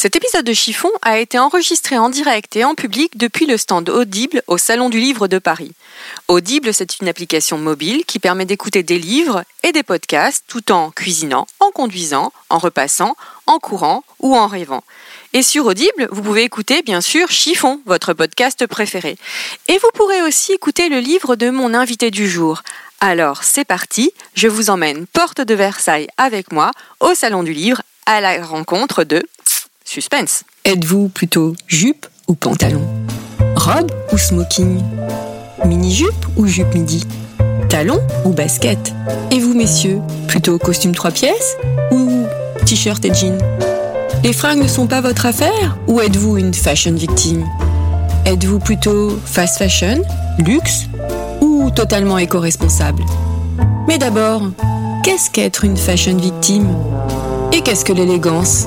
Cet épisode de Chiffon a été enregistré en direct et en public depuis le stand Audible au Salon du Livre de Paris. Audible, c'est une application mobile qui permet d'écouter des livres et des podcasts tout en cuisinant, en conduisant, en repassant, en courant ou en rêvant. Et sur Audible, vous pouvez écouter bien sûr Chiffon, votre podcast préféré. Et vous pourrez aussi écouter le livre de mon invité du jour. Alors c'est parti, je vous emmène porte de Versailles avec moi au Salon du Livre à la rencontre de Suspense. Êtes-vous plutôt jupe ou pantalon? Robe ou smoking? Mini-jupe ou jupe midi? Talon ou basket? Et vous, messieurs, plutôt costume trois pièces ou t-shirt et jean Les fringues ne sont pas votre affaire ou êtes-vous une fashion victime? Êtes-vous plutôt fast fashion, luxe ou totalement éco-responsable? Mais d'abord, qu'est-ce qu'être une fashion victime? Et qu'est-ce que l'élégance?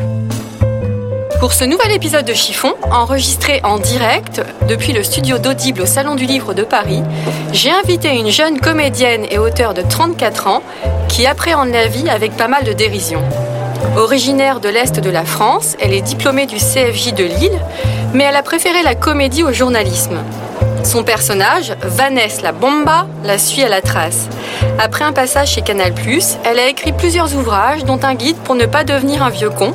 Pour ce nouvel épisode de Chiffon, enregistré en direct depuis le studio d'Audible au Salon du Livre de Paris, j'ai invité une jeune comédienne et auteure de 34 ans qui appréhende la vie avec pas mal de dérision. Originaire de l'Est de la France, elle est diplômée du CFJ de Lille, mais elle a préféré la comédie au journalisme. Son personnage, Vanessa la Bomba, la suit à la trace. Après un passage chez Canal+, elle a écrit plusieurs ouvrages, dont un guide pour ne pas devenir un vieux con,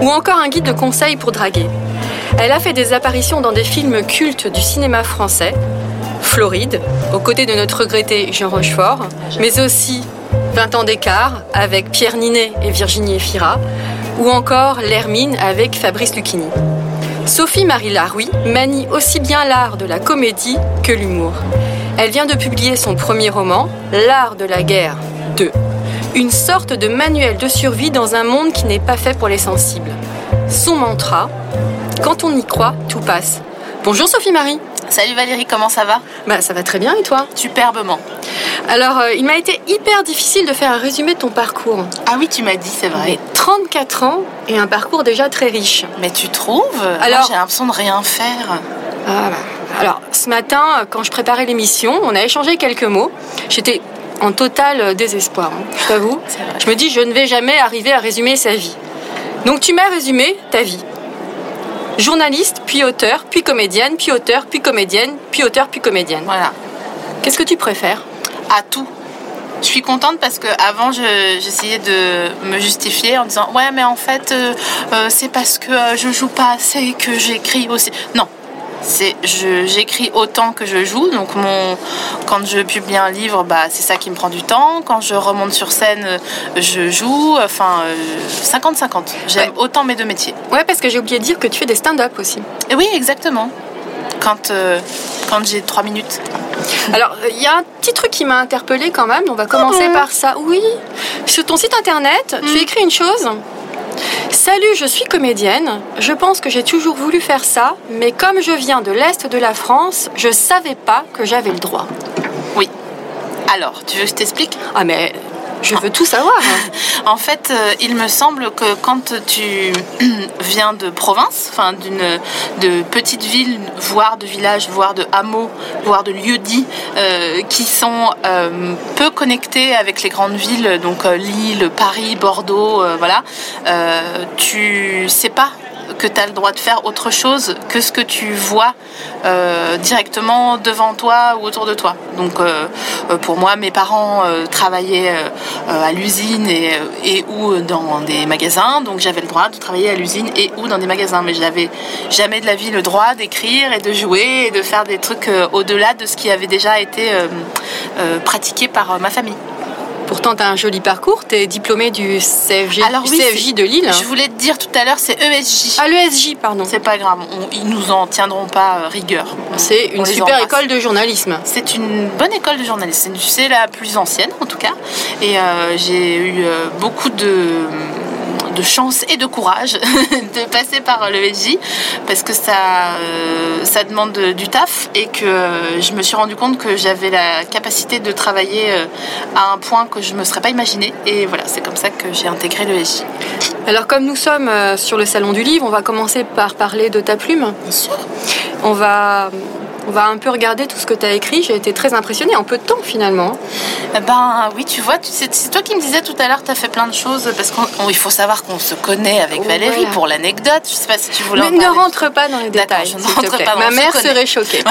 ou encore un guide de conseils pour draguer. Elle a fait des apparitions dans des films cultes du cinéma français, Floride, aux côtés de notre regretté Jean Rochefort, mais aussi 20 ans d'écart avec Pierre Ninet et Virginie Efira, ou encore L'Hermine avec Fabrice Lucchini. Sophie-Marie Laroui manie aussi bien l'art de la comédie que l'humour. Elle vient de publier son premier roman, L'art de la guerre 2, une sorte de manuel de survie dans un monde qui n'est pas fait pour les sensibles. Son mantra, quand on y croit, tout passe. Bonjour Sophie-Marie. Salut Valérie, comment ça va Bah ça va très bien et toi Superbement. Alors euh, il m'a été hyper difficile de faire un résumé de ton parcours. Ah oui, tu m'as dit, c'est vrai. Mais 34 ans et un parcours déjà très riche. Mais tu trouves? Alors j'ai l'impression de rien faire. Ah bah. Alors ce matin, quand je préparais l'émission, on a échangé quelques mots. J'étais en total désespoir, hein, je t'avoue. Je me dis, je ne vais jamais arriver à résumer sa vie. Donc tu m'as résumé ta vie. Journaliste, puis auteur, puis comédienne, puis auteur, puis comédienne, puis auteur, puis comédienne. Voilà. Qu'est-ce que tu préfères? À tout. Je suis contente parce que avant j'essayais de me justifier en disant ouais mais en fait euh, euh, c'est parce que euh, je joue pas assez que j'écris aussi. Non, c'est j'écris autant que je joue. Donc mon quand je publie un livre bah c'est ça qui me prend du temps. Quand je remonte sur scène je joue. Enfin 50 50 j'aime autant mes deux métiers. Ouais parce que j'ai oublié de dire que tu fais des stand-up aussi. Et oui exactement. Quand euh, quand j'ai trois minutes. Alors, il y a un petit truc qui m'a interpellée quand même. On va commencer par ça. Oui, sur ton site internet, tu mm. écris une chose Salut, je suis comédienne. Je pense que j'ai toujours voulu faire ça, mais comme je viens de l'Est de la France, je savais pas que j'avais le droit. Oui. Alors, tu veux que je t'explique? Ah, mais je veux tout savoir. en fait, euh, il me semble que quand tu viens de province, enfin d'une de petite ville, voire de village, voire de hameau, voire de lieux dits euh, qui sont euh, peu connectés avec les grandes villes, donc Lille, Paris, Bordeaux, voilà, tu sais pas que tu as le droit de faire autre chose que ce que tu vois euh, directement devant toi ou autour de toi. Donc euh, euh, pour moi, mes parents travaillaient à l'usine et, et, ou dans des magasins, donc j'avais le droit de travailler à l'usine et ou dans des magasins, mais j'avais jamais de la vie le droit d'écrire et de jouer et de faire des trucs au-delà de ce qui avait déjà été pratiqué par ma famille. Pourtant, tu as un joli parcours. Tu es diplômé du CFG, Alors oui, CFJ de Lille. Je voulais te dire tout à l'heure, c'est ESJ. Ah, l'ESJ, pardon. C'est pas grave, on- ils nous en tiendront pas euh, rigueur. C'est une super école de journalisme. C'est une bonne école de journalisme. C'est- C'est la plus ancienne en tout cas. Et euh, j'ai eu euh, beaucoup de, de chance et de courage de passer par le SJ parce que ça, euh, ça demande du taf et que je me suis rendu compte que j'avais la capacité de travailler euh, à un point que je ne me serais pas imaginé. Et voilà, c'est comme ça que j'ai intégré le SJ. Alors, comme nous sommes euh, sur le salon du livre, on va commencer par parler de ta plume. Bien sûr. On va, on va un peu regarder tout ce que tu as écrit. J'ai été très impressionnée en peu de temps finalement. Eh Ben oui, tu vois, c'est toi qui me disais tout à l'heure, tu as fait plein de choses parce qu'il faut savoir qu'on se connaît avec Valérie Voilà. pour l'anecdote. Je sais pas si tu voulais Mais en ne parler. rentre pas dans les détails. je ne rentre pas dans- Ma se mère serait choquée.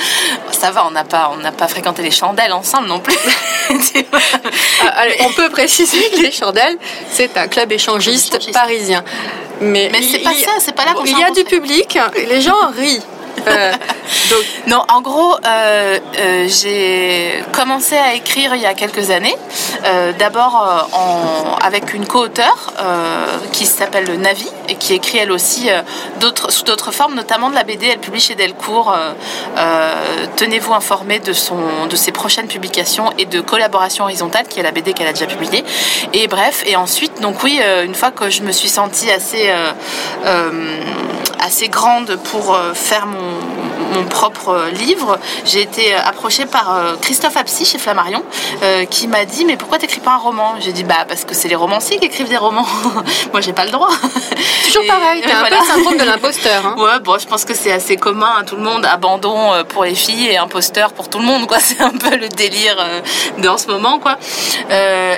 Ça va, on n'a pas, on n'a pas fréquenté les chandelles ensemble non plus. Ah, allez, on peut préciser que les chandelles, c'est un club échangiste, parisien. Mais, Mais c'est pas ça, c'est pas là Il y a du public, les gens rient. Euh, Non, en gros, euh, euh, j'ai commencé à écrire il y a quelques années. D'abord avec une co-auteure qui s'appelle Navi et qui écrit elle aussi sous d'autres formes, notamment de la BD. Elle publie chez Delcourt. Tenez-vous informés de, son, de ses prochaines publications et de Collaboration horizontale, qui est la BD qu'elle a déjà publiée. Et bref, et ensuite, donc oui, une fois que je me suis sentie assez, assez grande pour faire mon, Mm. Mon propre euh, livre, j'ai été euh, approchée par euh, Christophe Apsy chez Flammarion, qui m'a dit Mais pourquoi t'écris pas un roman? J'ai dit Bah, parce que c'est les romanciers qui écrivent des romans. Moi, j'ai pas le droit. toujours pareil, t'as un voilà. peu le syndrome de l'imposteur. hein. Ouais, bon, je pense que c'est assez commun à tout le monde. Abandon pour les filles et imposteur pour tout le monde, quoi. C'est un peu le délire de ce moment, quoi.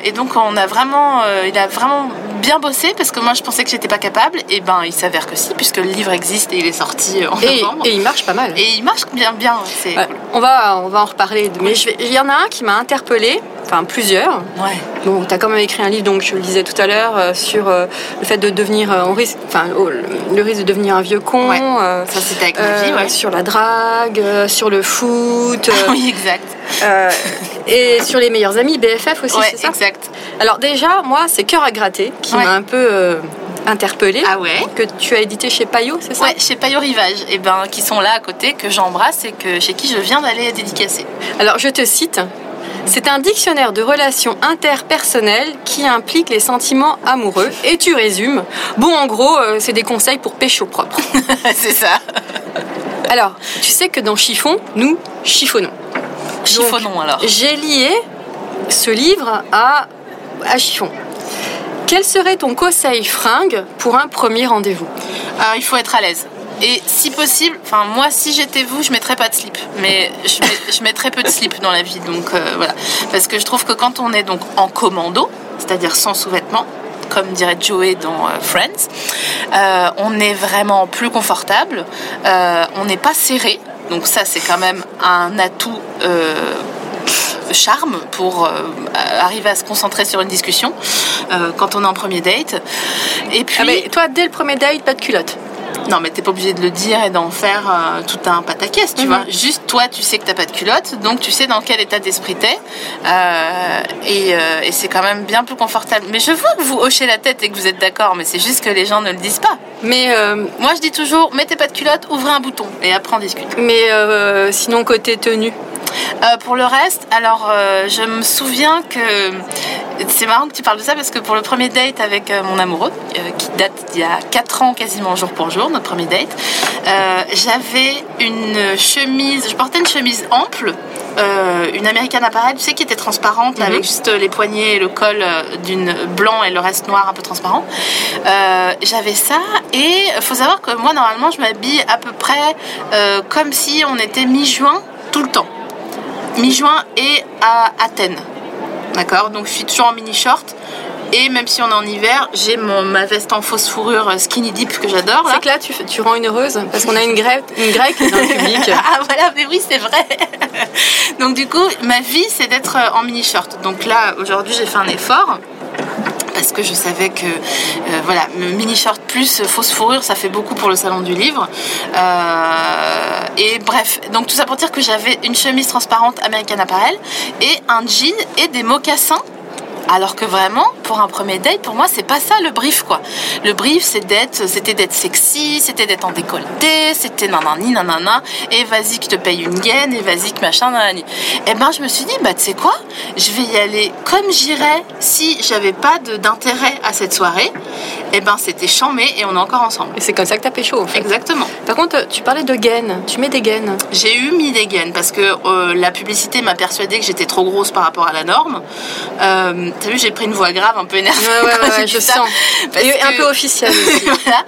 Et donc, on a vraiment, il a vraiment bien bossé parce que moi, je pensais que j'étais pas capable. Et ben, il s'avère que si, puisque le livre existe et il est sorti en Et, novembre. et il marche pas mal. Et il marche bien, bien. ouais, C'est Ouais, on, va, on va en reparler. Mais il y en a un qui m'a interpellée, enfin plusieurs. ouais. Bon, tu as quand même écrit un livre, donc je le disais tout à l'heure, euh, sur euh, le fait de devenir, euh, on risque, enfin, oh, le, risque de devenir un vieux con, Ouais. euh, Ça, c'était avec ma vie, ouais. sur la drague, sur le foot, euh, oui, exact. et sur les meilleurs amis, BFF aussi, Ouais, c'est ça exact. Alors déjà, moi, c'est Cœur à gratter qui m'a un peu interpellée, Ah ouais que tu as édité chez Payot, c'est ça? Ouais, chez Payot Rivage, et ben, qui sont là à côté, que j'embrasse et que, chez qui je viens d'aller dédicacer. Alors, je te cite. C'est un dictionnaire de relations interpersonnelles qui implique les sentiments amoureux. Et tu résumes. Bon, en gros, euh, c'est des conseils pour pécho propre. c'est ça. Alors, tu sais que dans Chiffon, nous chiffonnons. Chiffonnons alors. J'ai lié ce livre à, à Chiffon. Quel serait ton conseil fringue pour un premier rendez-vous il faut être à l'aise. Et si possible, enfin moi si j'étais vous, je mettrais pas de slip, mais je, mets- peu de slip dans la vie, donc euh, parce que je trouve que quand on est donc en commando, c'est-à-dire sans sous-vêtements, comme dirait Joey dans euh, Friends, euh, on est vraiment plus confortable, on n'est pas serré, donc ça c'est quand même un atout. Charme pour euh, arriver à se concentrer sur une discussion euh, quand on est en premier date et puis Ah, mais toi, dès le premier date, pas de culotte. non, mais t'es pas obligé de le dire et d'en faire euh, tout un pataquès, tu Mhm. vois. Juste toi, tu sais que t'as pas de culotte, donc tu sais dans quel état d'esprit t'es. Euh, et euh, et c'est quand même bien plus confortable. Mais je vois que vous hochez la tête et que vous êtes d'accord, mais c'est juste que les gens ne le disent pas. Mais, Moi, je dis toujours, mettez pas de culotte, ouvrez un bouton et après on discute. mais sinon, côté tenue. Euh, pour le reste, alors euh, je me souviens que c'est marrant que tu parles de ça parce que pour le premier date avec euh, mon amoureux, euh, qui date d'il y a 4 ans quasiment jour pour jour, notre premier date, j'avais une chemise, je portais une chemise ample, une américaine appareil, tu sais, qui était transparente Mhm. avec juste les poignets et le col d'une blanc et le reste noir un peu transparent. J'avais ça et faut savoir que moi normalement je m'habille à peu près comme si on était mi-juin tout le temps mi-juin et à Athènes. D'accord Donc je suis toujours en mini-short. Et même si on est en hiver, j'ai mon- ma veste en fausse fourrure euh, skinny dip que j'adore. C'est que là, tu, tu rends une heureuse parce qu'on a une, grève, une grecque dans le public. Ah voilà, mais oui, c'est vrai. Donc du coup, ma vie, c'est d'être euh, en mini-short. Donc là, aujourd'hui, j'ai fait un effort. Parce que je savais que euh, voilà, mini short plus fausse fourrure, ça fait beaucoup pour le salon du livre. Euh, et bref, donc tout ça pour dire que j'avais une chemise transparente American Apparel et un jean et des mocassins Alors que vraiment, pour un premier date, pour moi, c'est pas ça le brief, quoi. Le brief, c'était d'être sexy, c'était d'être en décolleté, c'était nanani, nanana, et vas-y que te paye une gaine, et vas-y que machin, nanani. Et ben, je me suis dit, bah, tu sais quoi, je vais y aller comme j'irais si j'avais pas d'intérêt à cette soirée. Et ben, c'était chambé et on est encore ensemble. Et c'est comme ça que t'as pécho, en fait. Exactement. Par contre, tu parlais de gaines. Tu mets des gaines. J'ai eu mis des gaines parce que euh, la publicité m'a persuadé que j'étais trop grosse par rapport à la norme. Euh, T'as vu, j'ai pris une voix grave, un peu énervée. Ouais, ouais, ouais, je sens. Et un peu officiel aussi. voilà.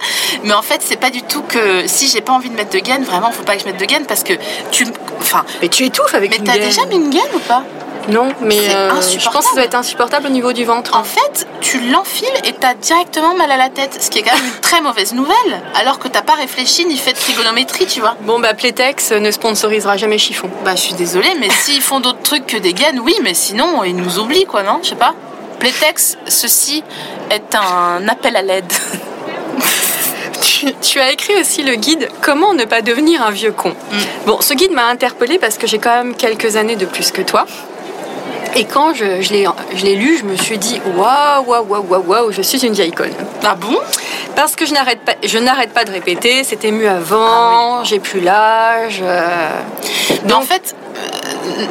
Mais en fait, c'est pas du tout que si j'ai pas envie de mettre de gaines, vraiment, faut pas que je mette de gaines parce que tu. Enfin, Mais tu étouffes avec mais une t'as gaine. déjà mis une gaine ou pas? Non, mais euh, je pense que ça doit être insupportable au niveau du ventre. En fait, tu l'enfiles et t'as directement mal à la tête, ce qui est quand même une très mauvaise nouvelle, alors que t'as pas réfléchi ni fait de trigonométrie, tu vois. Bon, bah, Playtex ne sponsorisera jamais Chiffon. Bah, je suis désolée, mais s'ils font d'autres trucs que des gaines, oui, mais sinon, ils nous oublient, quoi, non? Je sais pas. Playtex, ceci est un appel à l'aide. Tu, tu as écrit aussi le guide Comment ne pas devenir un vieux con. Mm. Bon, ce guide m'a interpellée parce que j'ai quand même quelques années de plus que toi. Et quand je, je l'ai lu, je me suis dit waouh, waouh, waouh, waouh, je suis une vieille conne. Ah bon? Parce que je n'arrête pas, je n'arrête pas de répéter, c'était mieux Ah avant, j'ai plus l'âge. euh. En fait,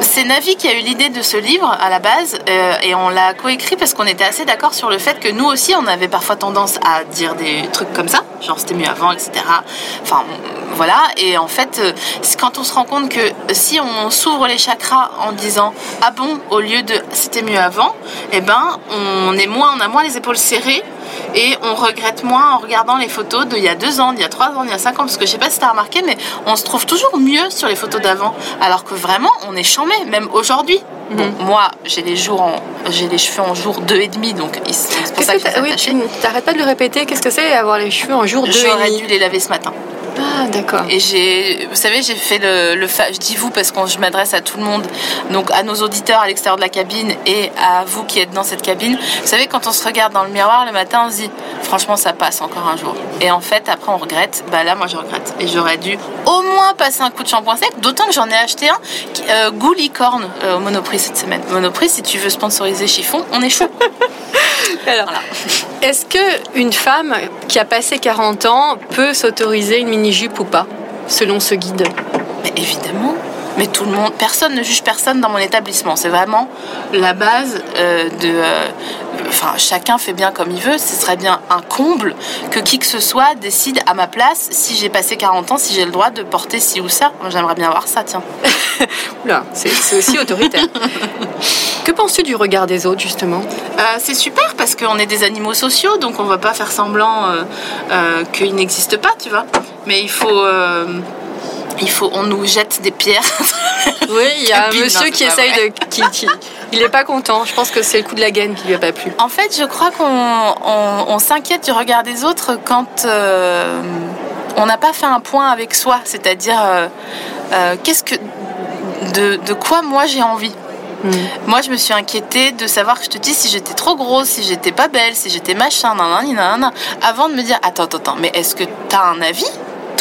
c'est Navi qui a eu l'idée de ce livre à la base euh, et on l'a coécrit parce qu'on était assez d'accord sur le fait que nous aussi on avait parfois tendance à dire des trucs comme ça, genre c'était mieux avant, etc. Enfin voilà, et en fait, euh, quand on se rend compte que si on s'ouvre les chakras en disant ah bon au lieu de c'était mieux avant, eh ben on est moins, on a moins les épaules serrées et on regrette moins en regardant les photos d'il y a deux ans, d'il y a trois ans, d'il y a cinq ans. Parce que je sais pas si tu as remarqué, mais on se trouve toujours mieux sur les photos d'avant. Alors que vraiment, on est chambé, même aujourd'hui. Bon, Mhm. moi, j'ai les jours en, j'ai les cheveux en jour 2 et demi, donc ils- c'est pour ça que t'as- oui, tu n'arrêtes pas de le répéter. Qu'est-ce que c'est avoir les cheveux en jour 2 et J'aurais demi dû les laver ce matin. Ah, d'accord. Et j'ai, vous savez, j'ai fait le, le fa- je dis vous parce que je m'adresse à tout le monde, donc à nos auditeurs à l'extérieur de la cabine et à vous qui êtes dans cette cabine. Vous savez, quand on se regarde dans le miroir le matin, on se dit, franchement, ça passe encore un jour. Et en fait, après, on regrette. Bah là, moi, je regrette. Et j'aurais dû au moins passer un coup de shampoing sec, d'autant que j'en ai acheté un, qui- euh, goût licorne euh, au Monoprix cette semaine. Monoprix, si tu veux sponsoriser Chiffon, on est chaud. Alors, Voilà. est-ce que une femme qui a passé 40 ans peut s'autoriser une mini-jupe ou pas, selon ce guide? Mais évidemment. Mais tout le monde, personne ne juge personne dans mon établissement. C'est vraiment la base euh, de. euh, Enfin, chacun fait bien comme il veut. Ce serait bien un comble que qui que ce soit décide à ma place si j'ai passé 40 ans, si j'ai le droit de porter ci ou ça. J'aimerais bien voir ça, tiens. Oula, c'est aussi autoritaire. que penses-tu du regard des autres, justement? Euh, c'est super parce qu'on est des animaux sociaux, donc on va pas faire semblant qu'il n'existe pas, tu vois. Mais il faut. Il faut, on nous jette des pierres. Oui, il y a un monsieur non, qui essaye vrai. de. Qui, qui- il est pas content. Je pense que c'est le coup de la gaine qui lui a pas plu. En fait, je crois qu'on on, on s'inquiète du regard des autres quand euh, on n'a pas fait un point avec soi, c'est-à-dire euh, euh, qu'est-ce que de, de quoi moi j'ai envie? Moi, je me suis inquiétée de savoir, je te dis, si j'étais trop grosse, si j'étais pas belle, si j'étais machin, nanani, nanana, avant de me dire, attends, attends, attends, mais est-ce que t'as un avis?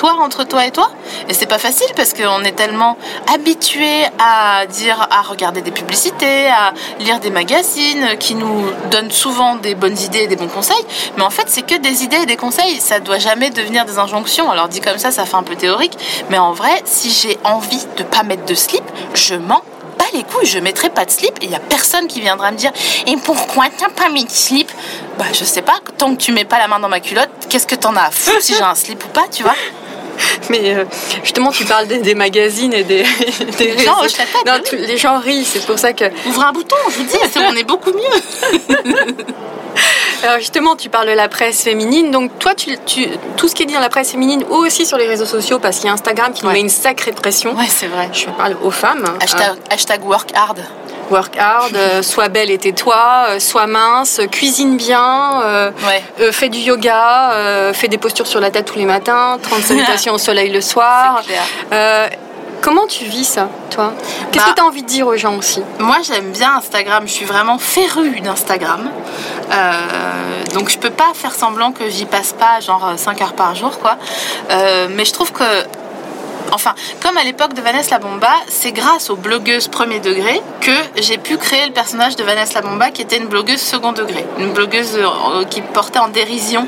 Entre toi et toi Et c'est pas facile parce qu'on est tellement habitué à dire, à regarder des publicités, à lire des magazines qui nous donnent souvent des bonnes idées et des bons conseils. Mais en fait, c'est que des idées et des conseils. Ça doit jamais devenir des injonctions. Alors dit comme ça, ça fait un peu théorique. Mais en vrai, si j'ai envie de pas mettre de slip, je m'en bats les couilles. Je mettrai pas de slip il y a personne qui viendra me dire Et pourquoi t'as pas mis de slip? Bah, je sais pas. Tant que tu mets pas la main dans ma culotte, qu'est-ce que t'en as à foutre si j'ai un slip ou pas, tu vois? Mais euh, justement, tu parles des, des magazines et des, des Les gens tête, Non, oui. les gens rient. C'est pour ça que. Ouvre un bouton, je vous dis, on est beaucoup mieux. Alors justement, tu parles de la presse féminine. Donc toi, tu, tu- tout ce qui est dit dans la presse féminine ou aussi sur les réseaux sociaux, parce qu'il y a Instagram qui nous met une sacrée pression. Ouais, c'est vrai. Je parle aux femmes. Hashtag, hashtag work hard. Work hard, euh, sois belle et tais-toi, euh, sois mince, cuisine bien, euh, Ouais. fais du yoga, fais des postures sur la tête tous les matins, 30 salutations au soleil le soir. Comment tu vis ça, toi? Qu'est-ce Bah, que tu as envie de dire aux gens aussi? Moi, j'aime bien Instagram. Je suis vraiment férue d'Instagram. Euh, donc, je peux pas faire semblant que j'y passe pas, genre 5 heures par jour, quoi. Euh, mais je trouve que enfin, comme à l'époque de Vanessa La Bomba, c'est grâce aux blogueuses premier degré que j'ai pu créer le personnage de Vanessa La Bomba, qui était une blogueuse second degré, une blogueuse euh, qui portait en dérision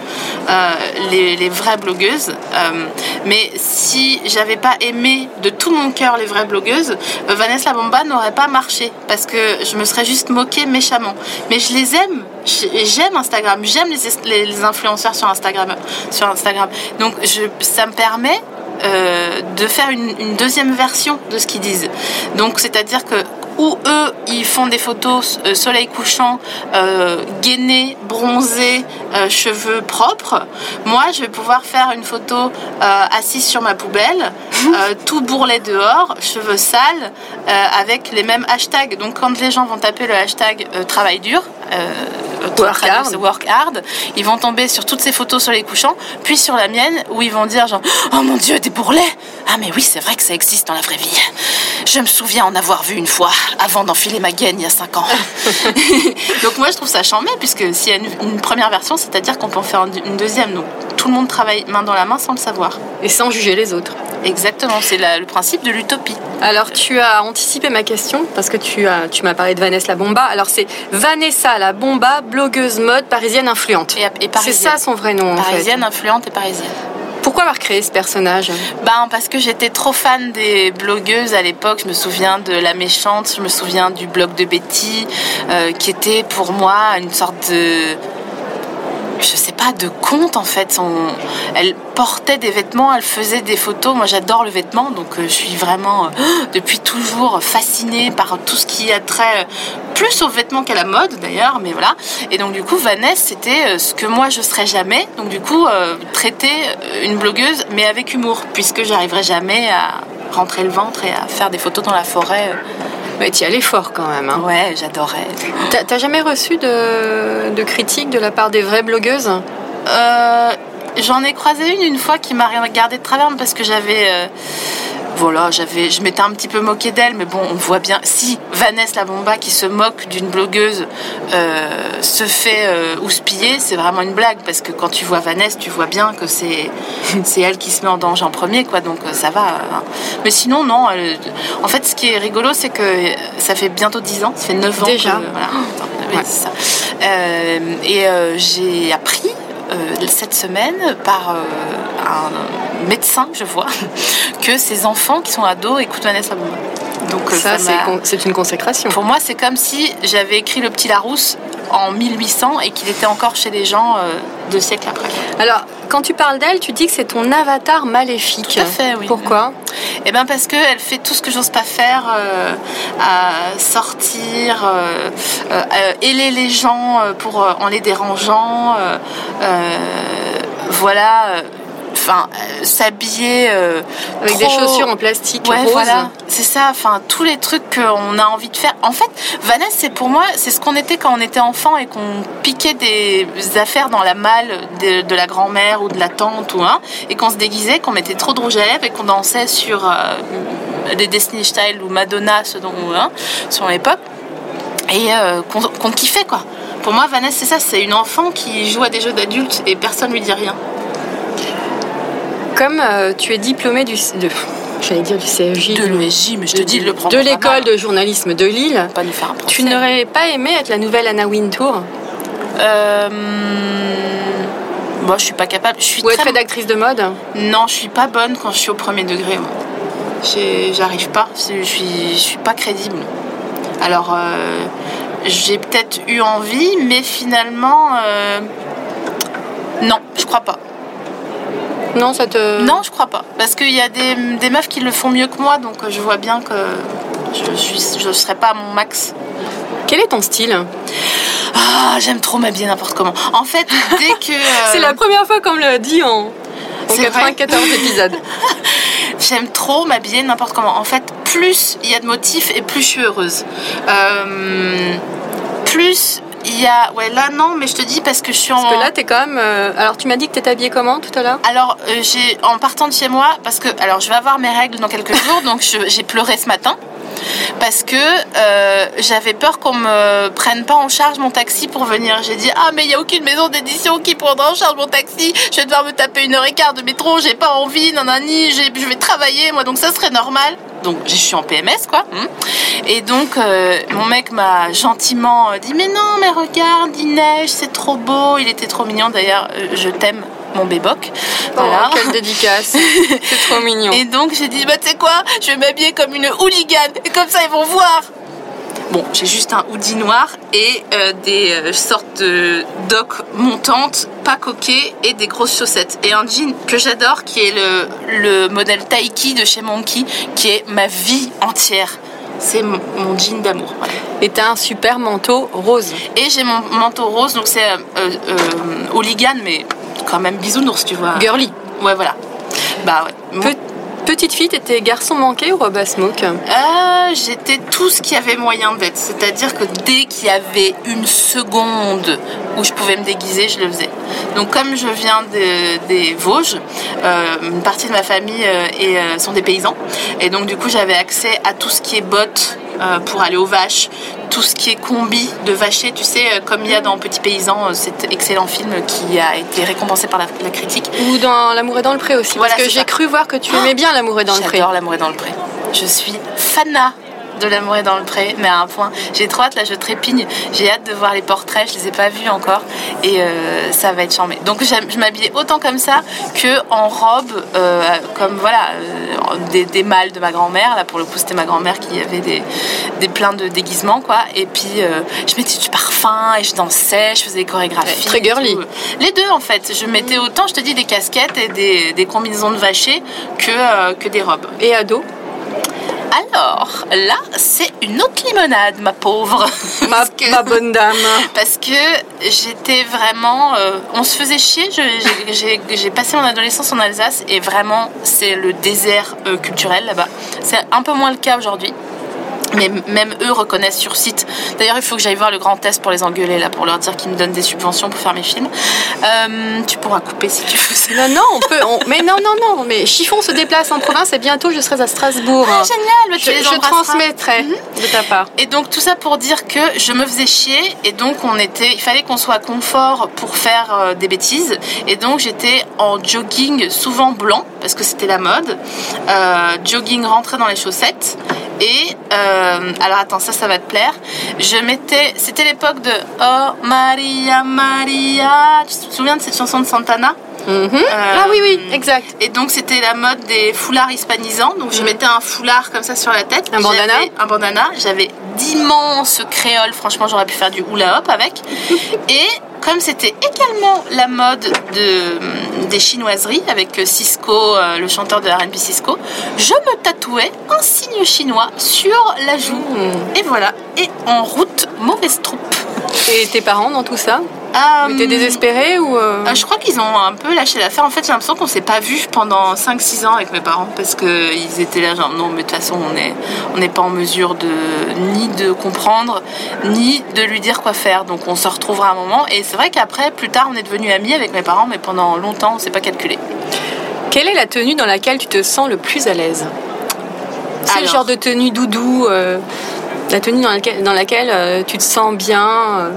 euh, les, vraies blogueuses. Euh, mais si j'avais pas aimé de tout mon cœur les vraies blogueuses, Vanessa La Bomba n'aurait pas marché parce que je me serais juste moquée méchamment. Mais je les aime, j'aime Instagram, j'aime les, influenceurs sur Instagram, sur Instagram. Donc je, ça me permet de faire une, une, deuxième version de ce qu'ils disent. Donc, c'est-à-dire que où eux, ils font des photos euh, soleil couchant, euh, gainés, bronzés, euh, cheveux propres. Moi, je vais pouvoir faire une photo euh, assise sur ma poubelle, tout bourrelet dehors, cheveux sales, avec les mêmes hashtags. Donc, quand les gens vont taper le hashtag travail dur, work hard. work hard. Ils vont tomber sur toutes ces photos soleil couchant, puis sur la mienne où ils vont dire genre oh mon dieu des bourrelets. Ah mais oui c'est vrai que ça existe dans la vraie vie. Je me souviens en avoir vu une fois avant d'enfiler ma gaine il y a 5 ans. Donc moi je trouve ça chambé puisque s'il y a une, une première version c'est-à-dire qu'on peut en faire une deuxième. Donc tout le monde travaille main dans la main sans le savoir. Et sans juger les autres. Exactement, c'est le principe de l'utopie. Alors tu as anticipé ma question parce que tu as tu m'as parlé de Vanessa la Bomba. Alors c'est Vanessa la Bomba, blogueuse mode parisienne influente. Et, et c'est ça son vrai nom. Parisienne en fait. influente et parisienne. Pourquoi avoir créé ce personnage? Ben parce que j'étais trop fan des blogueuses à l'époque. Je me souviens de La Méchante, je me souviens du blog de Betty, euh, qui était pour moi une sorte de je sais pas, de conte en fait. Elle portait des vêtements, elle faisait des photos. Moi j'adore le vêtement, donc euh, je suis vraiment euh, depuis toujours fascinée par tout ce qui a trait plus aux vêtements qu'à la mode d'ailleurs, mais voilà. Et donc du coup Vanessa c'était euh, ce que moi je serais jamais. Donc du coup euh, traiter une blogueuse mais avec humour, puisque j'arriverai jamais à rentrer le ventre et à faire des photos dans la forêt. Mais tu y allais fort quand même. Hein. Ouais, j'adorais. T'as jamais reçu de, de critiques de la part des vraies blogueuses? Euh, J'en ai croisé une une fois qui m'a regardé de travers parce que j'avais. Euh, voilà, j'avais, je m'étais un petit peu moquée d'elle, mais bon, on voit bien. Si Vanessa la Bomba qui se moque d'une blogueuse euh, se fait euh, houspiller, c'est vraiment une blague parce que quand tu vois Vanessa, tu vois bien que c'est c'est elle qui se met en danger en premier, quoi. Donc ça va. Hein. Mais sinon, non. Elle, en fait, ce qui est rigolo, c'est que ça fait bientôt 10 ans, ça fait 9 ans. Déjà. Que, voilà, ouais. ça. Et j'ai appris cette semaine par euh, un médecin que je vois que ces enfants qui sont ados écoutent Vanessa. Donc ça, ça c'est une consécration. Pour moi, c'est comme si j'avais écrit Le Petit Larousse en 1800 et qu'il était encore chez les gens euh, deux siècles après. Alors, quand tu parles d'elle, tu dis que c'est ton avatar maléfique. Tout à fait, oui. Pourquoi? Eh bien, parce qu'elle fait tout ce que j'ose pas faire, euh, à sortir, euh, euh, héler les gens pour, en les dérangeant, voilà enfin euh, s'habiller euh, avec trop... des chaussures en plastique ouais, rose. Voilà, c'est ça. Enfin tous les trucs qu'on a envie de faire. En fait, Vanessa, c'est pour moi, c'est ce qu'on était quand on était enfant et qu'on piquait des affaires dans la malle de, de la grand-mère ou de la tante ou un, et qu'on se déguisait, qu'on mettait trop de rouge à lèvres et qu'on dansait sur euh, des Destiny Style ou Madonna, ce dont hein, sur l'époque, et qu'on qu kiffait quoi. Pour moi, Vanessa, c'est ça, c'est une enfant qui joue à des jeux d'adultes et personne lui dit rien comme euh, tu es diplômé du de, j'allais dire du CFJ de l'ESJ mais je te dis le de l'école de journalisme de Lille. Pas lui faire un tu n'aurais pas aimé être la nouvelle Anna Wintour? Euh, moi je suis pas capable je suis ou être rédactrice de mode? Non je suis pas bonne quand je suis au premier degré j'arrive pas je suis je suis pas crédible. Alors euh, j'ai peut-être eu envie mais finalement euh, non je crois pas non, ça te. Non, je crois pas. Parce qu'il y a des, des, meufs qui le font mieux que moi, donc je vois bien que je suis, je serai pas à mon max. Quel est ton style Ah, j'aime trop m'habiller n'importe comment. En fait, dès que. Euh... C'est la première fois qu'on me l'a dit en, en 94 épisodes. j'aime trop m'habiller n'importe comment. En fait, plus il y a de motifs et plus je suis heureuse. Euh, plus il y a. Ouais, là, non, mais je te dis parce que je suis en. Parce que là, t'es quand même. Euh... Alors, tu m'as dit que t'étais habillée comment tout à l'heure? Alors, euh, j'ai en partant de chez moi, parce que. Alors, je vais avoir mes règles dans quelques jours, donc j'ai pleuré ce matin. Parce que euh, j'avais peur qu'on me prenne pas en charge mon taxi pour venir. J'ai dit ah mais il y a aucune maison d'édition qui prendra en charge mon taxi. Je vais devoir me taper une heure et quart de métro. J'ai pas envie, nanani. j'ai- Je vais travailler moi, donc ça serait normal. Donc je suis en PMS quoi. Hmm. Et donc euh, mon mec m'a gentiment euh, dit mais non mais regarde il neige c'est trop beau. Il était trop mignon d'ailleurs. je t'aime mon béboc. Voilà. Oh, quelle dédicace. C'est trop mignon. Et donc j'ai dit, bah tu sais quoi, je vais m'habiller comme une hooligan, et comme ça ils vont voir. Bon, j'ai juste un hoodie noir et euh, des euh, sortes de docks montantes, pas coquées et des grosses chaussettes. Et un jean que j'adore qui est le, le modèle Taiki de chez Monkey, qui est ma vie entière. C'est mon, mon jean d'amour. voilà. Et t'as un super manteau rose. Et j'ai mon manteau rose, donc c'est euh, euh, hooligan, mais quand même bisounours, tu vois. Girly. Ouais, voilà. Bah ouais. Mon- Pe- petite fille, t'étais garçon manqué ou robe à smoke? Euh, j'étais tout ce qu'il y avait moyen d'être. C'est-à-dire que dès qu'il y avait une seconde où je pouvais me déguiser, je le faisais. Donc comme je viens de- des Vosges, euh, une partie de ma famille euh, est, euh, sont des paysans. Et donc du coup j'avais accès à tout ce qui est bottes euh, pour aller aux vaches, tout ce qui est combi de vacher, tu sais, euh, comme il y a dans Petit Paysan, euh, cet excellent film qui a été récompensé par la, la critique. Ou dans L'amour est dans le pré aussi. Voilà, parce que j'ai cru voir que tu aimais bien L'amour est dans le pré. J'adore l'amour est dans le pré. Je suis fana de l'amour est dans le pré, mais à un point. J'ai trop hâte, là je trépigne. J'ai hâte de voir les portraits, je les ai pas vus encore. Et euh, ça va être charmé. Donc je m'habillais autant comme ça que en robe, euh, comme voilà, euh, des, des mâles de ma grand-mère. Là pour le coup c'était ma grand-mère qui avait des, des pleins de déguisements quoi. Et puis euh, je mettais du parfum et je dansais, je faisais des chorégraphies. Très girly. Les deux en fait. Je mettais autant, je te dis, des casquettes et des, des combinaisons de vacher que, euh, que des robes. Et ado? Alors, là, c'est une autre limonade, ma pauvre. ma, Parce que- ma bonne dame. Parce que j'étais vraiment. euh, on se faisait chier. J'ai passé mon adolescence en Alsace et vraiment, c'est le désert euh, culturel là-bas. C'est un peu moins le cas aujourd'hui. Mais même eux reconnaissent sur site. D'ailleurs, il faut que j'aille voir le Grand Test pour les engueuler, là, pour leur dire qu'ils me donnent des subventions pour faire mes films. Euh, tu pourras couper si tu veux. Non, non, on peut. on- Mais non, non, non. Mais Chiffon se déplace en province et bientôt je serai à Strasbourg. Ah, génial, tu je, les je transmettrai de ta part. Et donc tout ça pour dire que je me faisais chier et donc on était, il fallait qu'on soit confort pour faire euh, des bêtises et donc j'étais en jogging souvent blanc parce que c'était la mode, euh, jogging rentré dans les chaussettes et euh, alors attends ça ça va te plaire, je mettais, c'était l'époque de Oh Maria Maria, tu te souviens de cette chanson de Santana? Mhm. Euh, ah oui, oui, exact. et donc c'était la mode des foulards hispanisants. Donc je mettais un foulard comme ça sur la tête. Un bandana J'avais Un bandana. J'avais d'immenses créoles. Franchement, j'aurais pu faire du hula hop avec. Et comme c'était également la mode de, des chinoiseries avec Cisco, euh, le chanteur de R&B Cisco, je me tatouais un signe chinois sur la joue. Hmm. Et voilà. Et en route, mauvaise troupe. Et tes parents dans tout ça? Euh, T'es désespéré ou euh, euh, je crois qu'ils ont un peu lâché l'affaire. En fait, j'ai l'impression qu'on s'est pas vu pendant 5-6 ans avec mes parents parce qu'ils étaient là, genre non, mais de toute façon, on n'est on n'est pas en mesure de ni de comprendre ni de lui dire quoi faire. Donc, on se retrouvera un moment. Et c'est vrai qu'après, plus tard, on est devenus amis avec mes parents, mais pendant longtemps, on s'est pas calculé. Quelle est la tenue dans laquelle tu te sens le plus à l'aise? C'est le genre de tenue doudou, euh, la tenue dans laquelle, dans laquelle euh, tu te sens bien.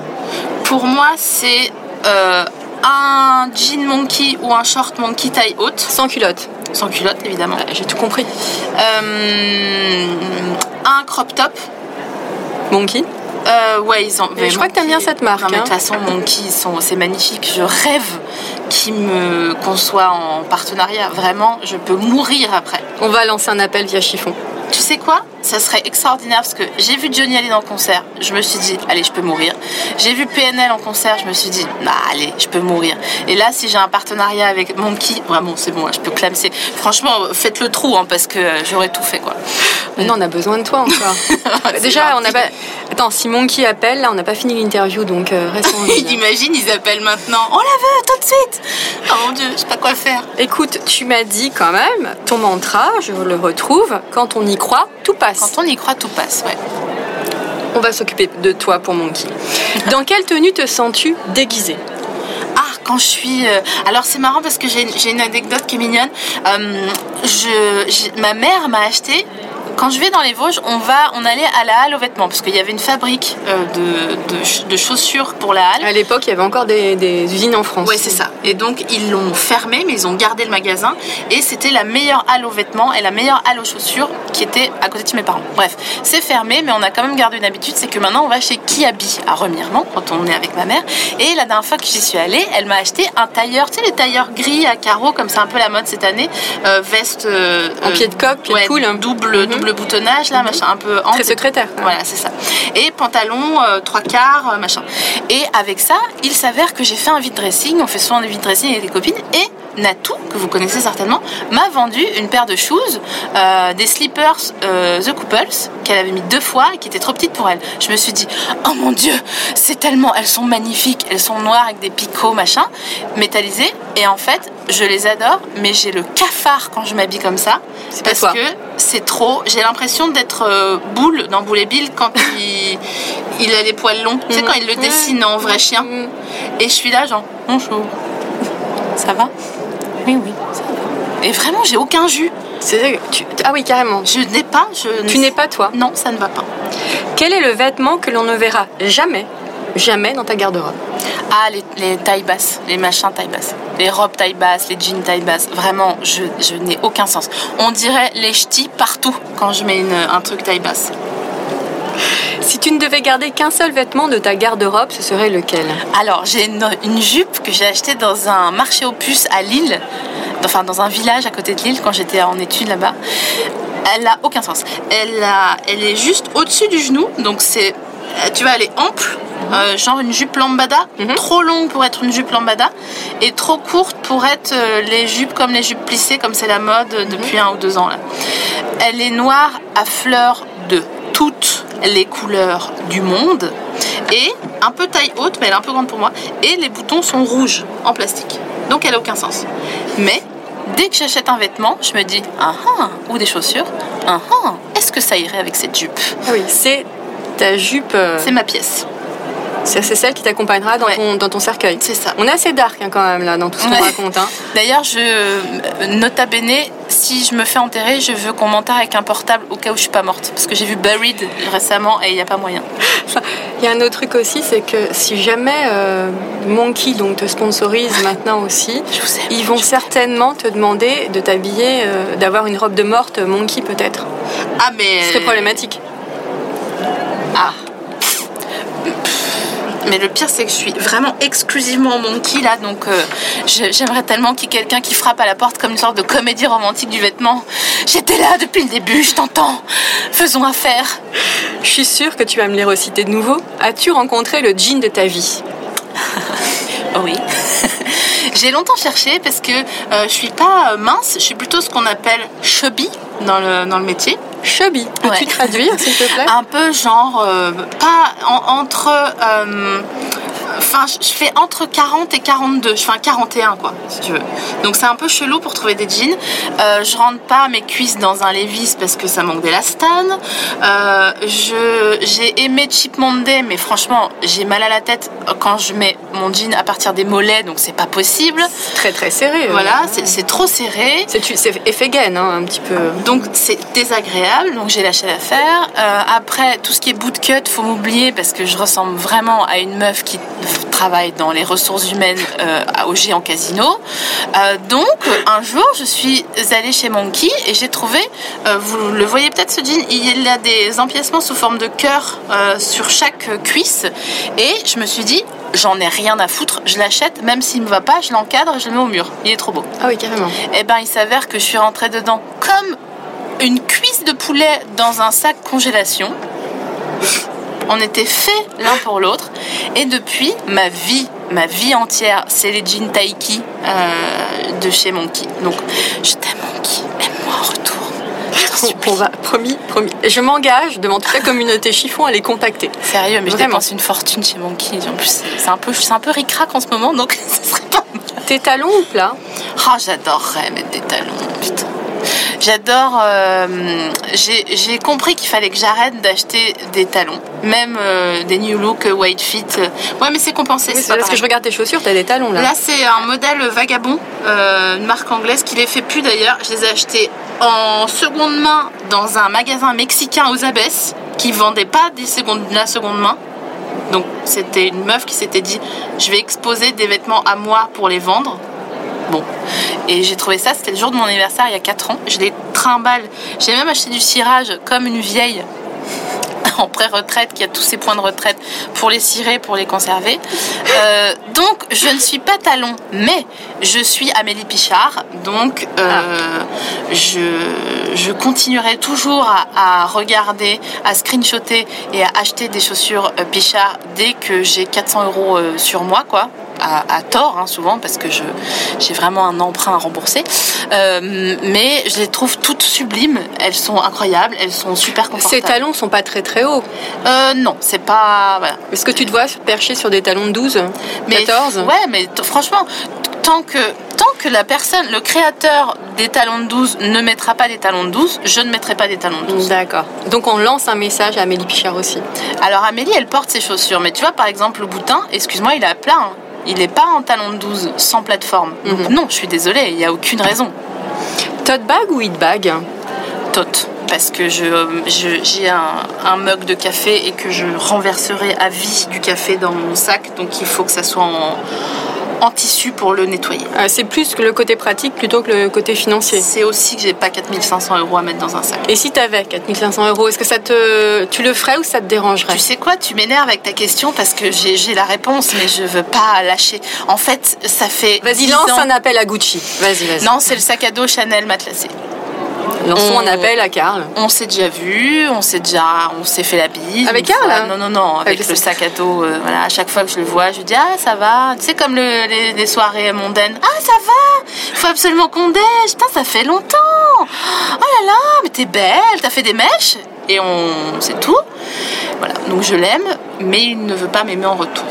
Pour moi, c'est euh, un jean monkey ou un short monkey taille haute, Sans culotte. sans culotte évidemment. Ouais, J'ai tout compris. Euh, un crop top. Monkey. Euh, ouais, ils ont. Mais je crois que t'aimes bien cette marque, de hein. toute façon, Monkey, sont, c'est magnifique. Je rêve qu'ils me qu'on soit en partenariat. Vraiment, je peux mourir après. On va lancer un appel via chiffon. Tu sais quoi? Ça serait extraordinaire parce que j'ai vu Johnny aller dans le concert. Je me suis dit, allez, je peux mourir. J'ai vu PNL en concert. Je me suis dit, nah, allez, je peux mourir. Et là, si j'ai un partenariat avec Monkey, vraiment, c'est bon, je peux clamser. Franchement, faites le trou hein, parce que j'aurais tout fait quoi. Maintenant, on a besoin de toi encore. C'est Déjà, on n'a pas. Attends, si Monkey appelle, là, on n'a pas fini l'interview, donc euh, restons. en ligne. Imagine, ils appellent maintenant. On la veut tout de suite. Oh mon dieu, je sais pas quoi faire. Écoute, tu m'as dit quand même ton mantra, je le retrouve. Quand on y croit, tout passe. Quand on y croit, tout passe. Ouais. On va s'occuper de toi pour Monkey. Dans quelle tenue te sens-tu déguisée Ah, quand je suis. euh, Alors, c'est marrant parce que j'ai une anecdote qui est mignonne. Euh, je, ma mère m'a acheté. Quand je vais dans les Vosges, on va, on allait à la halle aux vêtements parce qu'il y avait une fabrique euh, de, de ch- de chaussures pour la halle. À l'époque, il y avait encore des, des usines en France. Ouais, c'est ça. Et donc, ils l'ont fermé, mais ils ont gardé le magasin. Et c'était la meilleure halle aux vêtements et la meilleure halle aux chaussures qui était à côté de chez mes parents. Bref, c'est fermé, mais on a quand même gardé une habitude c'est que maintenant, on va chez Kiabi à Remiremont quand on est avec ma mère. Et la dernière fois que j'y suis allée, elle m'a acheté un tailleur, tu sais, les tailleurs gris à carreaux, comme c'est un peu la mode cette année, euh, veste. euh, En euh, pied de coq, pied de ouais, poule. Double, Mhm. double boutonnage, là, machin, un peu Très secrétaire. voilà, c'est ça. Et pantalon, euh, trois quarts, euh, machin. Et avec ça, il s'avère que j'ai fait un vide dressing. On fait souvent des vide dressing avec des copines. Et Natou, que vous connaissez certainement, m'a vendu une paire de shoes, euh, des slippers euh, The Couples, qu'elle avait mis deux fois et qui étaient trop petites pour elle. Je me suis dit, oh mon dieu, c'est tellement, elles sont magnifiques, elles sont noires avec des picots, machin, métallisés. Et en fait, je les adore, mais j'ai le cafard quand je m'habille comme ça. Pas Parce que c'est trop. J'ai l'impression d'être euh, boule dans Boule et Bill quand il, il a les poils longs. Tu sais, quand il le dessine en vrai chien. Mhm. Et je suis là, genre, bonjour. Ça va Oui, oui, ça va. Et vraiment, j'ai aucun jus. C'est- tu- Ah oui, carrément. Je n'ai pas. Je Tu n'es pas toi. Non, ça ne va pas. Quel est le vêtement que l'on ne verra jamais, jamais dans ta garde-robe? Ah, les, les tailles basses, les machins taille basse. Les robes taille basse, les jeans taille basse. Vraiment, je, je n'ai aucun sens. On dirait les ch'tis partout quand je mets une- un truc taille basse. Si tu ne devais garder qu'un seul vêtement de ta garde-robe, ce serait lequel? Alors, j'ai une, une jupe que j'ai achetée dans un marché aux puces à Lille, enfin dans un village à côté de Lille quand j'étais en études là-bas. Elle n'a aucun sens. Elle, a, elle est juste au-dessus du genou, donc c'est, tu vois, elle est ample, euh, genre une jupe lambada, Mhm. trop longue pour être une jupe lambada, et trop courte pour être euh, les jupes comme les jupes plissées, comme c'est la mode euh, depuis un ou deux ans là. Elle est noire à fleurs de toutes les couleurs du monde et un peu taille haute, mais elle est un peu grande pour moi. Et les boutons sont rouges en plastique. Donc elle a aucun sens. Mais dès que j'achète un vêtement, je me dis ah ah ou des chaussures, ah ah, est-ce que ça irait avec cette jupe? Oui, c'est ta jupe. euh, C'est ma pièce. C'est celle qui t'accompagnera dans, Ouais. ton, dans ton cercueil. C'est ça. On est assez dark hein, quand même là dans tout ce qu'on Ouais. raconte. hein. D'ailleurs, je euh, nota bene, si je me fais enterrer, je veux qu'on m'enterre avec un portable au cas où je suis pas morte, parce que j'ai vu Buried récemment et il n'y a pas moyen. Il y a un autre truc aussi, c'est que si jamais euh, Monkey donc te sponsorise maintenant aussi, Je vous aime. ils vont certainement te demander de t'habiller, euh, d'avoir une robe de morte Monkey peut-être. Ah mais Ce serait problématique. Ah. Mais le pire, c'est que je suis vraiment exclusivement monkey là, donc euh, j'aimerais tellement qu'il y ait quelqu'un qui frappe à la porte comme une sorte de comédie romantique du vêtement. J'étais là depuis le début, je t'entends. Faisons affaire. Je suis sûre que tu vas me les reciter de nouveau. As-tu rencontré le jean de ta vie? Oui. J'ai longtemps cherché parce que euh, je suis pas euh, mince, je suis plutôt ce qu'on appelle chubby dans le, dans le métier. Chubby. Peux-tu Ouais. traduire s'il te plaît? Un peu genre, euh, pas en- entre. euh, Enfin, je fais entre 40 et 42. Je fais un 41, quoi, si tu veux. Donc, c'est un peu chelou pour trouver des jeans. Euh, je rentre pas mes cuisses dans un Levi's parce que ça manque d'élastane. Euh, je- J'ai aimé Cheap Monday, mais franchement, j'ai mal à la tête quand je mets mon jean à partir des mollets, donc c'est pas possible. Très très serré. Voilà, c'est c'est trop serré. C'est effet gaine, hein, un petit peu. Donc c'est désagréable, donc j'ai lâché l'affaire. Euh, après, tout ce qui est bootcut, faut m'oublier parce que je ressemble vraiment à une meuf qui travaille dans les ressources humaines euh, à- au géant casino. Euh, donc un jour, je suis allée chez Monkey et j'ai trouvé, euh, vous le voyez peut-être ce jean, il a des empiècements sous forme de cœur sur chaque cuisse et je me suis dit, j'en ai rien à foutre, je l'achète, même s'il me va pas, je l'encadre, je le mets au mur. Il est trop beau. Ah oui, carrément. Eh ben, il s'avère que je suis rentrée dedans comme une cuisse de poulet dans un sac congélation. On était faits l'un pour l'autre. Et depuis, ma vie, ma vie entière, c'est les jeans Taiki euh, de chez Monkey. Donc, je t'aime Monkey, aime-moi en retour. Je On, supplie. on va, promis, promis. Je m'engage devant toute la communauté chiffon à les contacter. Sérieux, mais je Vraiment. dépense une fortune chez Monkey. En plus, c'est un peu, c'est un peu ric-rac en ce moment, donc ce serait pas mal. Tes talons ou plats Ah, j'adorerais mettre des talons, putain. J'adore. euh, J'ai compris qu'il fallait que j'arrête d'acheter des talons, même euh, des New Look, euh, White Fit. Ouais, mais c'est compensé. Oui, c'est parce que je regarde tes chaussures, t'as des talons là. Là, c'est un modèle vagabond, euh, une marque anglaise qui les fait plus d'ailleurs. Je les ai achetés en seconde main dans un magasin mexicain aux abesses qui vendait pas des secondes, la seconde main. Donc c'était une meuf qui s'était dit je vais exposer des vêtements à moi pour les vendre. Bon. Et j'ai trouvé ça, c'était le jour de mon anniversaire il y a 4 ans. Je les trimballe. J'ai même acheté du cirage comme une vieille en pré-retraite qui a tous ses points de retraite pour les cirer, pour les conserver. Euh, donc je ne suis pas talon, mais je suis Amélie Pichard. Donc euh, je, je continuerai toujours à, à regarder, à screenshotter et à acheter des chaussures euh, Pichard dès que j'ai 400 euros sur moi, quoi. À, à tort, hein, souvent, parce que je, j'ai vraiment un emprunt à rembourser. Euh, mais je les trouve toutes sublimes. Elles sont incroyables, elles sont super Ces confortables. talons sont pas très très hauts. Euh, non, c'est pas. Voilà. Est-ce que tu te vois percher sur des talons de 12 Mais 14 Ouais, mais t- franchement, tant que, tant que la personne, le créateur des talons de 12 ne mettra pas des talons de 12, je ne mettrai pas des talons de 12. D'accord. Donc on lance un message à Amélie Pichard aussi. Alors Amélie, elle porte ses chaussures, mais tu vois, par exemple, le boutin, excuse-moi, il est à plat. hein. Il n'est pas en talons de 12, sans plateforme. Donc Mhm. non, je suis désolée, il n'y a aucune raison. Tote bag ou hit bag? Tote. Parce que je, je- j'ai un, un mug de café et que je renverserai à vie du café dans mon sac. Donc il faut que ça soit en, en tissu pour le nettoyer. Euh, C'est plus que le côté pratique plutôt que le côté financier. C'est aussi que j'ai pas 4500 euros à mettre dans un sac. Et si t'avais 4500 euros, est-ce que ça te, tu le ferais ou ça te dérangerait? Tu sais quoi, tu m'énerves avec ta question parce que j'ai la réponse, mais je veux pas lâcher. En fait, ça fait. Vas-y, 10 lance ans- un appel à Gucci. Vas-y, vas-y. Non, c'est le sac à dos Chanel matelassé. Lançons un on- appel à Karl. On s'est déjà vu, on s'est déjà, on s'est fait la bise. Avec Karl, hein Non, non, non, avec, Avec le sac à dos. euh, voilà, à chaque fois que je le vois, je lui dis ah ça va. Tu sais comme le- les, les soirées mondaines. Ah ça va. Il faut absolument qu'on déj. Putain, ça fait longtemps. Oh là là, mais t'es belle. T'as fait des mèches. Et on, c'est tout. Voilà. Donc je l'aime, mais il ne veut pas m'aimer en retour.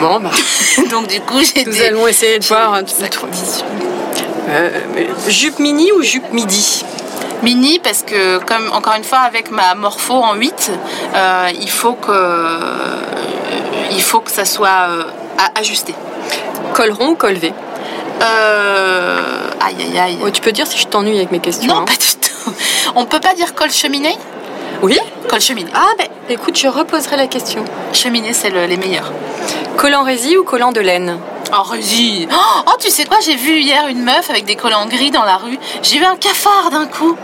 Bon, bah, Donc du coup, j'ai nous des- allons essayer de voir. Euh, jupe mini ou jupe midi Mini parce que comme encore une fois avec ma morpho en 8, euh, il faut que il faut que ça soit euh, ajusté. Col rond ou col V? Euh, aïe aïe aïe. Oh, Tu peux dire si je t'ennuie avec mes questions. Non, hein. pas du tout. On peut pas dire col cheminée? Oui Col cheminée. Ah, ben écoute, je reposerai la question. Cheminée, c'est le- les meilleurs. Collant résille ou collant de laine? Oh, Rudy Oh, tu sais quoi J'ai vu hier une meuf avec des collants gris dans la rue. J'ai vu un cafard d'un coup.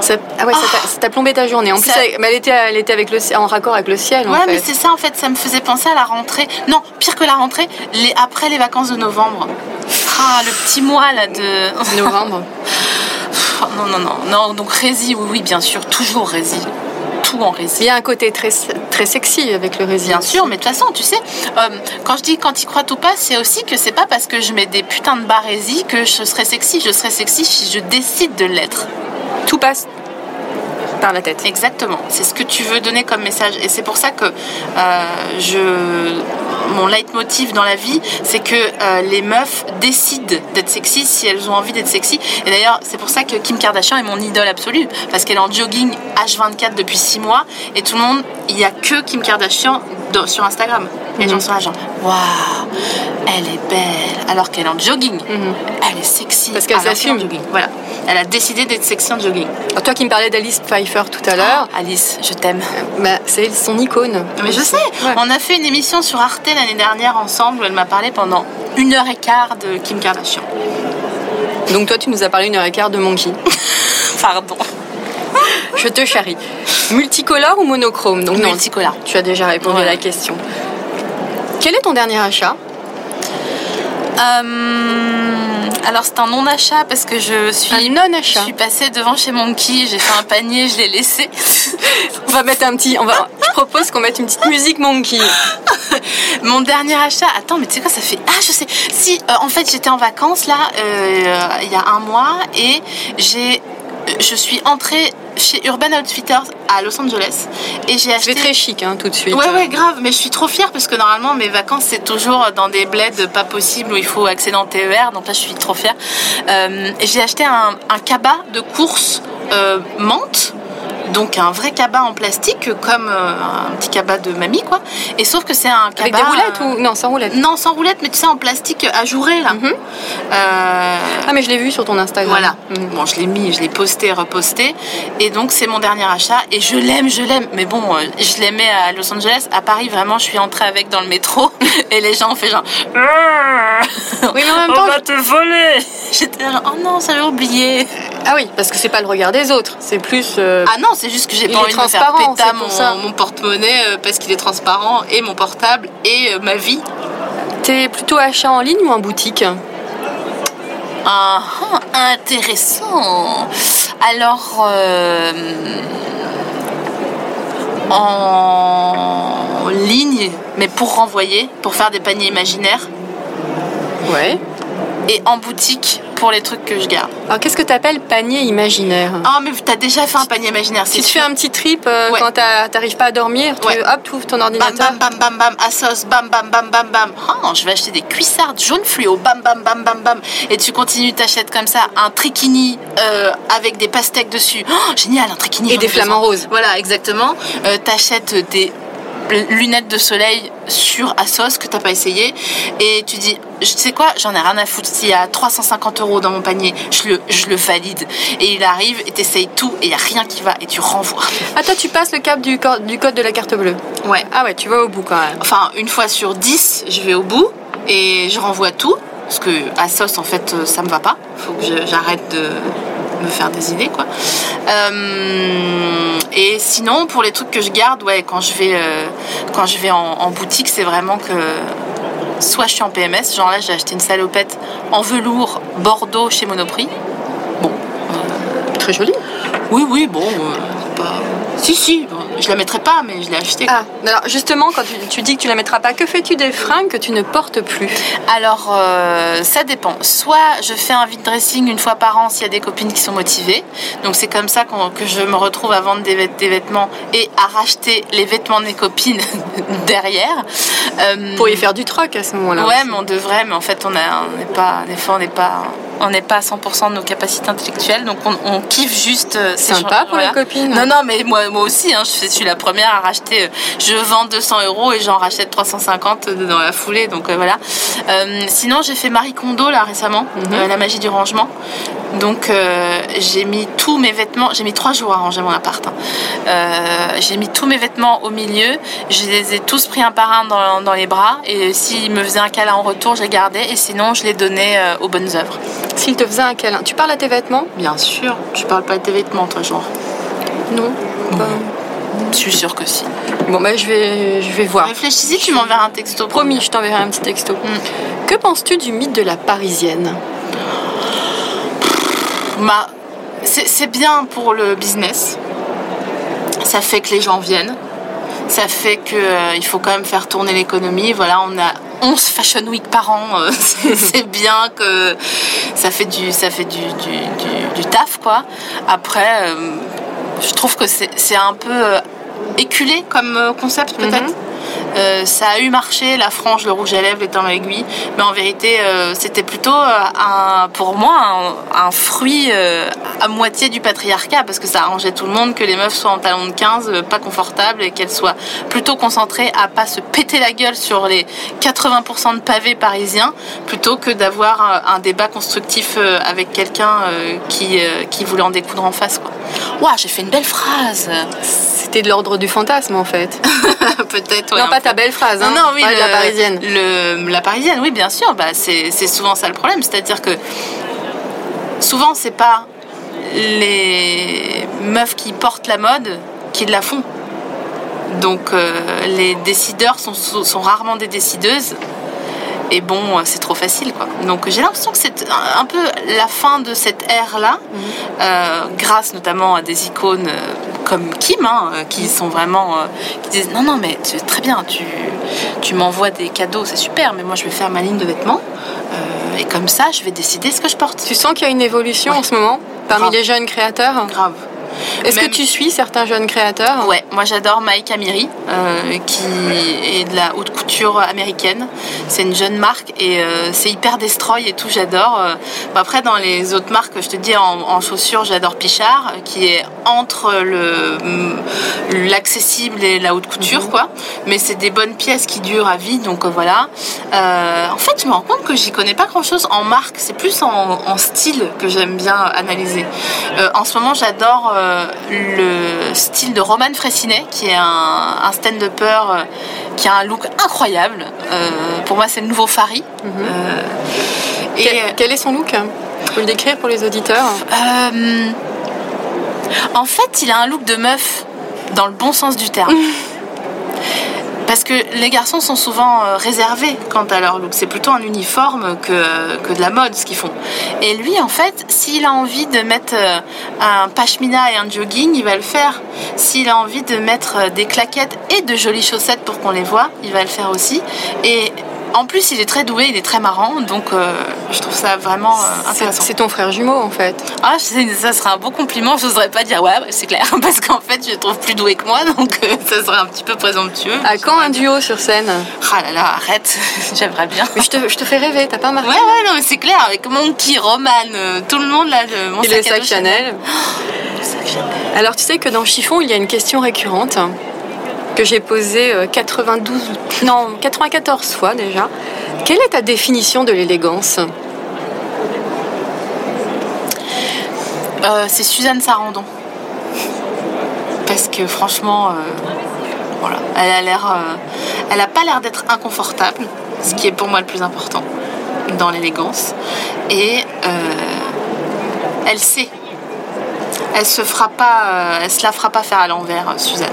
Ça- Ah ouais, ça t'a- ça t'a plombé ta journée. En plus, Ça- elle, mais elle était, elle était avec le, en raccord avec le ciel. en Ouais, mais c'est ça en fait. Ça me faisait penser à la rentrée. Non, pire que la rentrée, les, après les vacances de novembre. Ah, le petit mois là de. novembre. Oh, non, non, non. Non, donc Rési, oui, oui, bien sûr. Toujours Rési. Tout en Il Rési. y a un côté très, très sexy avec le résine. Bien sûr, mais de toute façon, tu sais, euh, quand je dis quand ils croient ou pas, c'est aussi que c'est pas parce que je mets des putains de barésies que je serai sexy. Je serai sexy si je décide de l'être. Tout passe par la tête. Exactement. C'est ce que tu veux donner comme message. Et c'est pour ça que euh, je, mon leitmotiv dans la vie, c'est que euh, les meufs décident d'être sexy si elles ont envie d'être sexy. Et d'ailleurs, c'est pour ça que Kim Kardashian est mon idole absolue. Parce qu'elle est en jogging H24 depuis 6 mois. Et tout le monde, il n'y a que Kim Kardashian dans- sur Instagram. Et les gens sont là genre, waouh, elle est belle. Alors qu'elle est en jogging. Elle est sexy. Parce qu'elle s'assume. Voilà. Elle a décidé d'être sexy en jogging. Alors, toi qui me parlais d'Alice Pfeiffer tout à l'heure, Alice, je t'aime. bah, c'est son icône. Mais je sais, Ouais. on a fait une émission sur Arte l'année dernière ensemble où elle m'a parlé pendant une heure et quart de Kim Kardashian. Donc toi, tu nous as parlé une heure et quart de Monkey. Pardon. Je te charrie. Multicolore ou monochrome Donc non, Multicolore. tu as déjà répondu Ouais. à la question. Quel est ton dernier achat? Euh, alors c'est un non-achat parce que je suis, Un non-achat. je suis passée devant chez Monkey, j'ai fait un panier, je l'ai laissé. On va mettre un petit. On va. Je propose qu'on mette une petite musique Monkey. Mon dernier achat, attends, mais tu sais quoi, ça fait. Ah, je sais. Si, euh, en fait, j'étais en vacances là, euh, il y a un mois, et j'ai. Je suis entrée chez Urban Outfitters à Los Angeles et j'ai acheté. C'est très chic, hein, tout de suite. Ouais, ouais, grave, mais je suis trop fière parce que normalement mes vacances c'est toujours dans des bleds pas possibles où il faut accéder en TER, donc là je suis trop fière. Euh, j'ai acheté un, un cabas de course euh, menthe Donc un vrai cabas en plastique, comme euh, un petit cabas de mamie, quoi. Et sauf que c'est un cabas. Avec des roulettes euh, ou non, sans roulettes Non, sans roulettes, mais tu sais, en plastique ajouré, là. Mhm. Euh, Ah, mais je l'ai vu sur ton Instagram. voilà. Mhm. Bon, je l'ai mis, je l'ai posté, reposté. Et donc, c'est mon dernier achat. Et je l'aime, je l'aime. Mais bon, euh, je l'aimais à Los Angeles. À Paris, vraiment, je suis entrée avec dans le métro. Et les gens ont fait genre. Oui, mais en même temps, je- te voler J'étais genre, oh non, ça j'ai oublié. ah oui, parce que c'est pas le regard des autres, c'est plus. euh, Ah non, c'est juste que j'ai pas envie de me faire péter mon porte-monnaie euh, parce qu'il est transparent et mon portable et euh, ma vie. T'es plutôt achat en ligne ou en boutique Ah, ah, intéressant. Alors, euh, en ligne, mais pour renvoyer, pour faire des paniers imaginaires, Ouais. et en boutique pour les trucs que je garde. Alors qu'est-ce que t'appelles panier imaginaire? Ah, mais t'as déjà fait un panier imaginaire, Si tu fais un petit trip euh, Ouais. quand t'arrives pas à dormir, tu Ouais. hop, tu ouvres ton Bam ordinateur. bam bam bam bam à sauce bam bam bam bam bam Ah, je vais acheter des cuissardes jaune fluo bam bam bam bam bam et tu continues t'achètes comme ça un trichini euh, avec des pastèques dessus Oh, génial un trichini Et des flamants roses. voilà exactement euh, t'achètes des lunettes de soleil sur Asos que t'as pas essayé et tu dis je sais quoi j'en ai rien à foutre s'il y a 350 euros dans mon panier je le, je le valide et il arrive et t'essayes tout et il y a rien qui va et tu renvoies Ah toi tu passes le cap du, cor- du code de la carte bleue. ouais Ah ouais, tu vas au bout quand même. enfin une fois sur 10 je vais au bout et je renvoie tout parce que sauce en fait euh, ça me va pas faut que j'arrête de me faire des idées quoi Euh, et sinon pour les trucs que je garde ouais quand je vais euh, quand je vais en, en boutique c'est vraiment que soit je suis en PMS genre là j'ai acheté une salopette en velours Bordeaux chez Monoprix bon Très joli. oui oui bon euh, pas si si je la mettrai pas mais je l'ai acheté Ah, alors justement, quand tu, tu dis que tu la mettras pas, que fais-tu des fringues que tu ne portes plus? Alors, euh, ça dépend. Soit je fais un vide dressing une fois par an s'il y a des copines qui sont motivées. Donc, c'est comme ça que je me retrouve à vendre des, vêt- des vêtements et à racheter les vêtements de mes copines derrière. Euh, Pour y faire du troc à ce moment-là. Ouais, aussi. mais on devrait, mais en fait, on n'est pas, des fois, on n'est pas, on n'est pas à 100% de nos capacités intellectuelles, donc on, on kiffe juste. euh, ces Sympa gens- pour les copines. Non, non, mais moi, moi aussi, hein, je suis la première à racheter. euh, Je vends 200 euros et j'en rachète 350 dans la foulée, donc euh, voilà. Euh, sinon, j'ai fait Marie Kondo là récemment, Mhm. la magie du rangement. Donc euh, j'ai mis tous mes vêtements, j'ai mis trois jours à ranger mon appart. hein. Euh, j'ai mis tous mes vêtements au milieu, je les ai tous pris un par un dans, dans les bras et s'ils me faisaient un câlin en retour, je les gardais et sinon je les donnais euh, aux bonnes œuvres. S'il te faisait un câlin, tu parles à tes vêtements? Bien sûr, tu parles pas de tes vêtements toi genre. Non. Je suis sûre que si. Bon, bah je vais, je vais voir. Réfléchis, tu m'enverras un texto. Promis, je t'enverrai un petit texto. Mm. Que penses-tu du mythe de la parisienne? Bah, c'est bien pour le business. Ça fait que les gens viennent. Ça fait que euh, il faut quand même faire tourner l'économie. Voilà, on a 11 Fashion Week par an. euh, c'est c'est bien que ça fait du, ça fait du, du, du- du taf, quoi. Après, euh, je trouve que c'est un peu euh, éculé comme euh, concept, peut-être. Mhm. Euh, ça a eu marché, la frange, le rouge à lèvres, les temps aiguilles, mais en vérité, euh, c'était plutôt euh, un, pour moi un, un fruit euh, à moitié du patriarcat, parce que ça arrangeait tout le monde que les meufs soient en talons de 15, euh, pas confortables, et qu'elles soient plutôt concentrées à pas se péter la gueule sur les 80% de pavés parisiens, plutôt que d'avoir un, un débat constructif euh, avec quelqu'un euh, qui, euh, qui voulait en découdre en face. Quoi. Ouah, j'ai fait une belle phrase C'était de l'ordre du fantasme en fait. Peut-être, ouais, non, pas peu. ta belle phrase, hein. Non, non, oui, Pas de le- la parisienne. le- la parisienne, oui, bien sûr. Bah, c'est c'est souvent ça le problème. C'est-à-dire que souvent, c'est pas les meufs qui portent la mode qui la font. Donc, euh, les décideurs sont, sont rarement des décideuses. Et bon, euh, c'est trop facile, quoi. Donc, j'ai l'impression que c'est un peu la fin de cette ère-là, Mhm. euh, grâce notamment à des icônes euh, comme Kim, hein, qui sont vraiment, euh, qui disent non, non, mais très bien, tu, tu m'envoies des cadeaux, c'est super, mais moi je vais faire ma ligne de vêtements, euh, et comme ça, je vais décider ce que je porte. Tu sens qu'il y a une évolution Ouais. en ce moment parmi Grave. les jeunes créateurs? Grave, Est-ce que tu suis certains jeunes créateurs Ouais, moi j'adore Maïka Amiri, euh, qui est de la haute couture américaine. C'est une jeune marque et euh, c'est hyper destroy et tout, j'adore. Euh, après, dans les autres marques, je te dis en, en chaussures, j'adore Pichard, qui est entre le l'accessible et la haute couture, quoi. Mais c'est des bonnes pièces qui durent à vie, donc voilà. Euh, en fait, je me rends compte que j'y connais pas grand chose en marque, c'est plus en, en style que j'aime bien analyser. En ce moment, j'adore le style de Roman Fressinet, qui est un, un stand-upper euh, qui a un look incroyable. Euh, pour moi, c'est le nouveau Fari. Euh, et quel, quel est son look? Tu peux le décrire pour les auditeurs? Euh, en fait, il a un look de meuf dans le bon sens du terme. Parce que les garçons sont souvent euh, réservés quant à leur look. C'est plutôt un uniforme que, de la mode ce qu'ils font. Et lui, en fait, s'il a envie de mettre euh, un pashmina et un jogging, il va le faire. S'il a envie de mettre euh, des claquettes et de jolies chaussettes pour qu'on les voit, il va le faire aussi. Et en plus, il est très doué, il est très marrant. Donc, euh, je trouve ça vraiment euh, intéressant. c'est ton frère jumeau en fait. Ah, ça serait un beau compliment. Je n'oserais pas dire ouais, ouais, c'est clair, parce qu'en fait, je le trouve plus doué que moi, donc euh, ça serait un petit peu présomptueux. À quand un duo sur scène? Ah là là, arrête, j'aimerais bien. Mais je te, je te fais rêver, t'as pas Ouais, remarqué? Ouais, non, mais c'est clair, avec Monkey, Roman, tout le monde là, le, mon Et sac à sac dos Chanel. Le sac Chanel. Alors tu sais que dans Chiffon, il y a une question récurrente que j'ai posée euh, 92, non 94 fois déjà. Quelle est ta définition de l'élégance? Euh, c'est Suzanne Sarandon. Parce que franchement, euh, elle a l'air, euh, elle a pas l'air d'être inconfortable, ce qui est pour moi le plus important dans l'élégance. Et euh, elle sait. Elle se fera pas, euh, elle se la fera pas faire à l'envers, euh, Suzanne.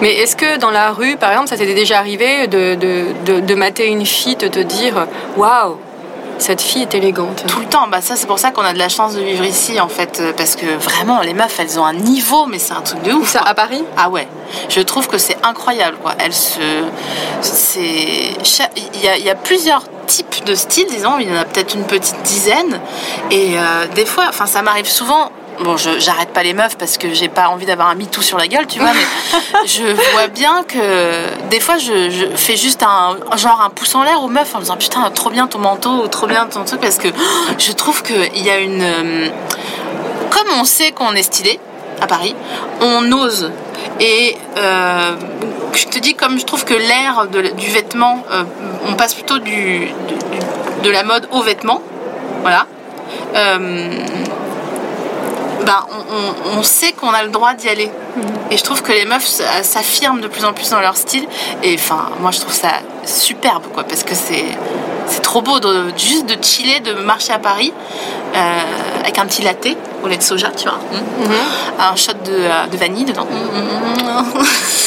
Mais est-ce que dans la rue, par exemple, ça t'était déjà arrivé de, de, de, de mater une fille, de te dire Waouh, cette fille est élégante Tout le temps, bah ça c'est pour ça qu'on a de la chance de vivre ici en fait, euh, parce que vraiment les meufs elles ont un niveau, mais c'est un truc de ouf. ça quoi. À Paris? Ah ouais, je trouve que c'est incroyable. Quoi. Elle se, c'est, il y a, il y a plusieurs types de styles, disons. Il y en a peut-être une petite dizaine. Et euh, des fois, enfin, ça m'arrive souvent. Bon, je j'arrête pas les meufs parce que j'ai pas envie d'avoir un MeToo sur la gueule, tu vois, mais je vois bien que des fois je, je fais juste un genre un pouce en l'air aux meufs en disant putain trop bien ton manteau ou trop bien ton truc parce que je trouve qu'il y a une euh, comme on sait qu'on est stylé à Paris, on ose. Et euh, je te dis, comme je trouve que l'air du vêtement, euh, on passe plutôt du, du- du- de la mode au vêtement. Voilà. Euh, ben, on, sait qu'on a le droit d'y aller. Et je trouve que les meufs s'affirment de plus en plus dans leur style. Et enfin, moi, je trouve ça superbe, quoi, parce que c'est trop beau de, juste de chiller, de marcher à Paris avec un petit latte au lait de soja, tu vois. Un shot de, euh, de vanille dedans.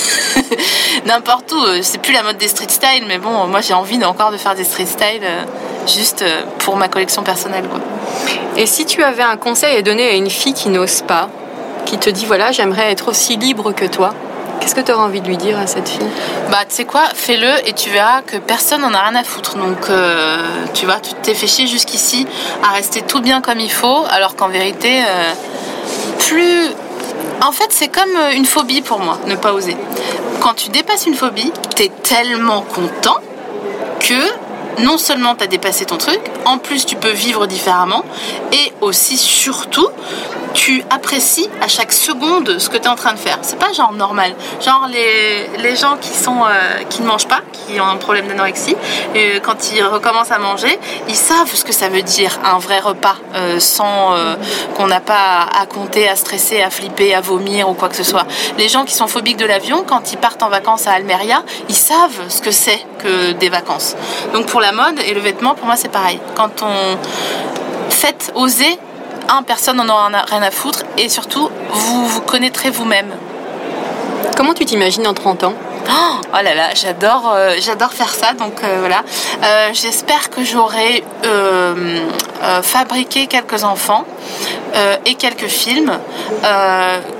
N'importe où. euh, C'est plus la mode des street style, mais bon, moi j'ai envie encore de faire des street style euh, juste euh, pour ma collection personnelle, quoi. Et si tu avais un conseil à donner à une fille qui n'ose pas, qui te dit Voilà, j'aimerais être aussi libre que toi, qu'est-ce que tu aurais envie de lui dire à cette fille? Bah, tu sais quoi, fais-le et tu verras que personne n'en a rien à foutre. Donc, euh, tu vois, tu t'es fait chier jusqu'ici à rester tout bien comme il faut, alors qu'en vérité, euh, plus. En fait, c'est comme euh, une phobie pour moi, ne pas oser. Quand tu dépasses une phobie, t'es tellement content que non seulement t'as dépassé ton truc, en plus tu peux vivre différemment et aussi, surtout, tu apprécies à chaque seconde ce que tu es en train de faire. C'est pas genre normal. Genre les, les gens qui sont euh, qui ne mangent pas, qui ont un problème d'anorexie, euh, quand ils recommencent à manger, ils savent ce que ça veut dire un vrai repas euh, sans qu'on n'a pas à compter, à stresser, à flipper, à vomir ou quoi que ce soit. Les gens qui sont phobiques de l'avion, quand ils partent en vacances à Almeria, ils savent ce que c'est que des vacances. Donc pour la mode et le vêtement, pour moi c'est pareil. Quand on fait oser un, personne n'en aura rien à foutre et surtout, vous vous connaîtrez vous-même. Comment tu t'imagines dans 30 ans? Oh, oh là là, j'adore, euh, j'adore faire ça. Donc euh, voilà, Euh, j'espère que j'aurai fabriqué quelques enfants et quelques films,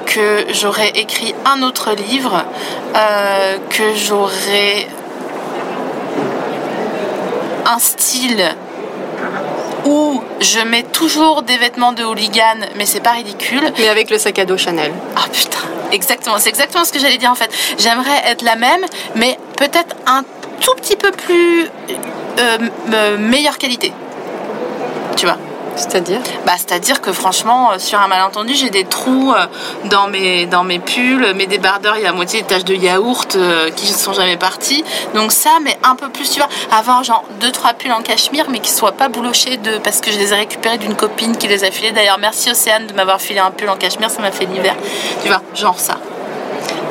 que j'aurai écrit un autre livre, que j'aurai un style où je mets toujours des vêtements de hooligan, mais c'est pas ridicule. Mais avec le sac à dos Chanel. Ah putain, exactement, c'est exactement ce que j'allais dire en fait. J'aimerais être la même, mais peut-être un tout petit peu plus euh, euh, meilleure qualité. Tu vois? C'est-à-dire bah, C'est-à-dire que franchement, euh, sur un malentendu, j'ai des trous euh, dans mes, dans mes pulls, mes débardeurs, il y a à moitié des taches de yaourt euh, qui ne sont jamais parties. Donc ça, mais un peu plus, tu vois, avoir genre deux trois pulls en cachemire, mais qui soient pas boulochés de, parce que je les ai récupérés d'une copine qui les a filés. D'ailleurs, merci Océane de m'avoir filé un pull en cachemire, ça m'a fait l'hiver. Tu vois, genre ça.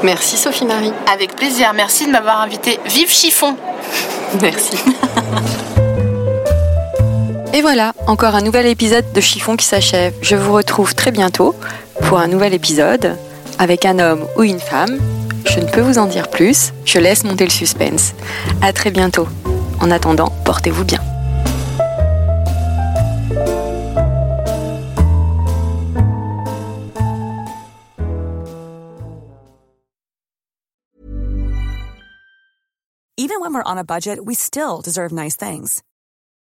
Merci Sophie Marie. Avec plaisir, merci de m'avoir invité. Vive chiffon Merci. Et voilà, encore un nouvel épisode de Chiffon qui s'achève. Je vous retrouve très bientôt pour un nouvel épisode avec un homme ou une femme. Je ne peux vous en dire plus, je laisse monter le suspense. À très bientôt. En attendant, portez-vous bien. Even when we're on a budget, we still deserve nice things.